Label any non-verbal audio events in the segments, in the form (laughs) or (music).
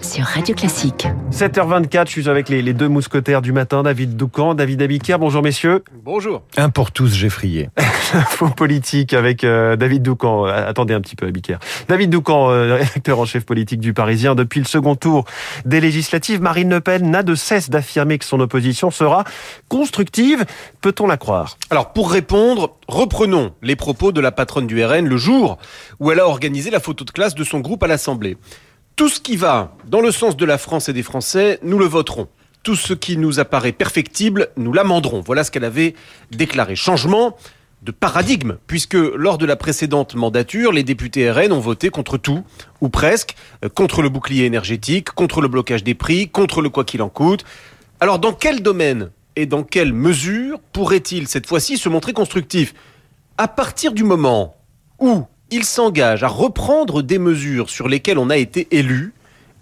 sur Radio Classique. 7h24, je suis avec les, les deux mousquetaires du matin, David Doucan, David Abiker. Bonjour messieurs. Bonjour. Un pour tous, Geoffrier. (laughs) Info politique avec euh, David Doucan. Euh, Attendez un petit peu, Abiker. David Doucan, euh, rédacteur en chef politique du Parisien. Depuis le second tour des législatives, Marine Le Pen n'a de cesse d'affirmer que son opposition sera constructive. Peut-on la croire? Alors pour répondre, reprenons les propos de la patronne du RN le jour où elle a organisé la photo de classe de son groupe à l'Assemblée. Tout ce qui va dans le sens de la France et des Français, nous le voterons. Tout ce qui nous apparaît perfectible, nous l'amenderons. Voilà ce qu'elle avait déclaré. Changement de paradigme, puisque lors de la précédente mandature, les députés RN ont voté contre tout, ou presque, euh, contre le bouclier énergétique, contre le blocage des prix, contre le quoi qu'il en coûte. Alors dans quel domaine et dans quelle mesure pourrait-il cette fois-ci se montrer constructif? À partir du moment où il s'engage à reprendre des mesures sur lesquelles on a été élu,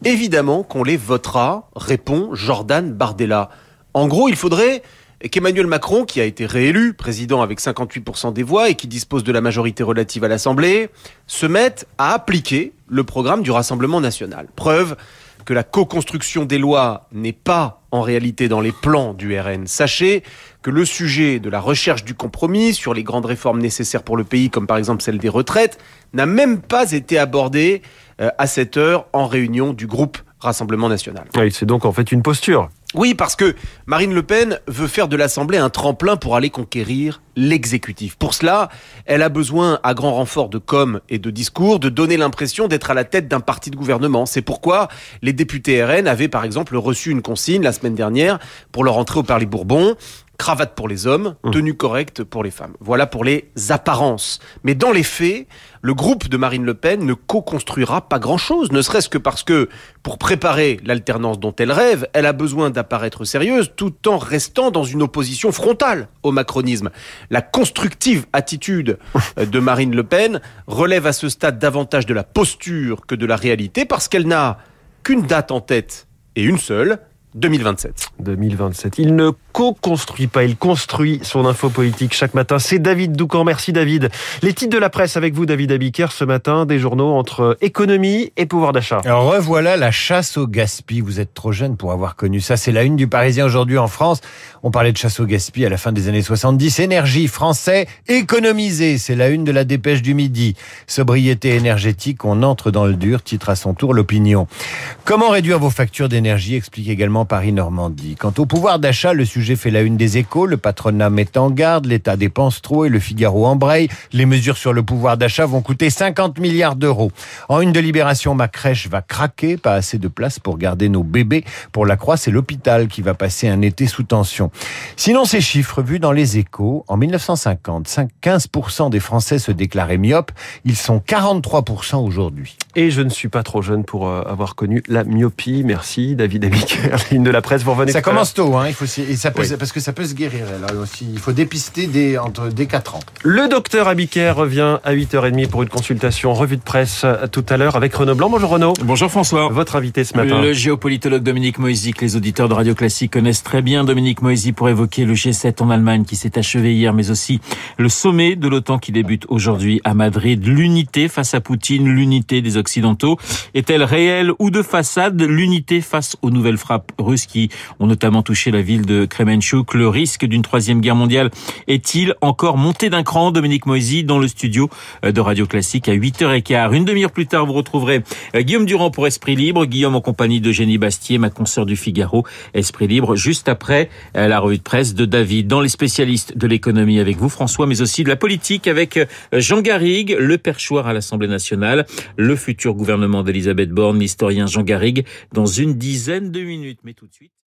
évidemment qu'on les votera, répond Jordan Bardella. En gros, il faudrait qu'Emmanuel Macron, qui a été réélu président avec 58% des voix et qui dispose de la majorité relative à l'Assemblée, se mette à appliquer le programme du Rassemblement national. Preuve que la co-construction des lois n'est pas en réalité dans les plans du RN. Sachez que le sujet de la recherche du compromis sur les grandes réformes nécessaires pour le pays, comme par exemple celle des retraites, n'a même pas été abordé euh, à cette heure en réunion du groupe Rassemblement national. C'est donc en fait une posture. Oui, parce que Marine Le Pen veut faire de l'Assemblée un tremplin pour aller conquérir l'exécutif. Pour cela, elle a besoin, à grand renfort de com et de discours, de donner l'impression d'être à la tête d'un parti de gouvernement. C'est pourquoi les députés RN avaient par exemple reçu une consigne la semaine dernière pour leur entrée au Parlement Bourbon cravate pour les hommes, Mmh. tenue correcte pour les femmes. Voilà pour les apparences. Mais dans les faits, le groupe de Marine Le Pen ne co-construira pas grand-chose, ne serait-ce que parce que, pour préparer l'alternance dont elle rêve, elle a besoin d'apparaître sérieuse tout en restant dans une opposition frontale au macronisme. La constructive attitude euh, de Marine Le Pen relève à ce stade davantage de la posture que de la réalité parce qu'elle n'a qu'une date en tête et une seule, 2027. 2027. Il ne co-construit pas, il construit son info politique chaque matin. C'est David Doucan. Merci David. Les titres de la presse avec vous, David Abiker, ce matin, des journaux entre économie et pouvoir d'achat. Revoilà la chasse au gaspille. Vous êtes trop jeune pour avoir connu ça. C'est la une du Parisien aujourd'hui en France. On parlait de chasse au gaspille à la fin des années 70. Énergie français économiser. C'est la une de la dépêche du midi. Sobriété énergétique, on entre dans le dur. Titre à son tour l'opinion. Comment réduire vos factures d'énergie? Explique également Paris Normandie. Quant au pouvoir d'achat, le sujet fait la une des échos. Le patronat met en garde. L'État dépense trop et le Figaro embraye. Les mesures sur le pouvoir d'achat vont coûter 50 milliards d'euros. En une de Libération, ma crèche va craquer. Pas assez de place pour garder nos bébés. Pour la Croix, c'est l'hôpital qui va passer un été sous tension. Sinon, ces chiffres vus dans les échos, en 1950, 5 15% des Français se déclaraient myopes. Ils sont 43% aujourd'hui. Et je ne suis pas trop jeune pour euh, avoir connu la myopie. Merci David Abiker. (laughs) La ligne de la presse, vous revenez Ça commence tôt, hein. Il faut, et ça peut, Oui. parce que ça peut se guérir. Là aussi, il faut dépister dès, entre, dès 4 ans. Le docteur Abiker revient à 8h30 pour une consultation revue de presse euh, tout à l'heure avec Renaud Blanc. Bonjour Renaud. Bonjour François. Votre invité ce matin. Le géopolitologue Dominique Moisy, que les auditeurs de Radio Classique connaissent très bien. Dominique Moisy pour évoquer le G7 en Allemagne qui s'est achevé hier, mais aussi le sommet de l'OTAN qui débute aujourd'hui à Madrid. L'unité face à Poutine, l'unité des Occidentaux. Est-elle réelle ou de façade? L'unité face aux nouvelles frappes russes qui ont notamment touché la ville de Kremenchuk. Le risque d'une troisième guerre mondiale est-il encore monté d'un cran? Dominique Moisy dans le studio de Radio Classique à 8h15. Une demi-heure plus tard, vous retrouverez euh, Guillaume Durand pour Esprit Libre. Guillaume en compagnie de Jenny Bastier, ma consoeur du Figaro. Esprit Libre, juste après euh, la revue de presse de David. Dans les spécialistes de l'économie avec vous, François, mais aussi de la politique avec euh, Jean Garrigue, le perchoir à l'Assemblée nationale, le futur gouvernement d'Elisabeth Borne, l'historien Jean Garrigue, dans une dizaine de minutes. Mais tout de suite.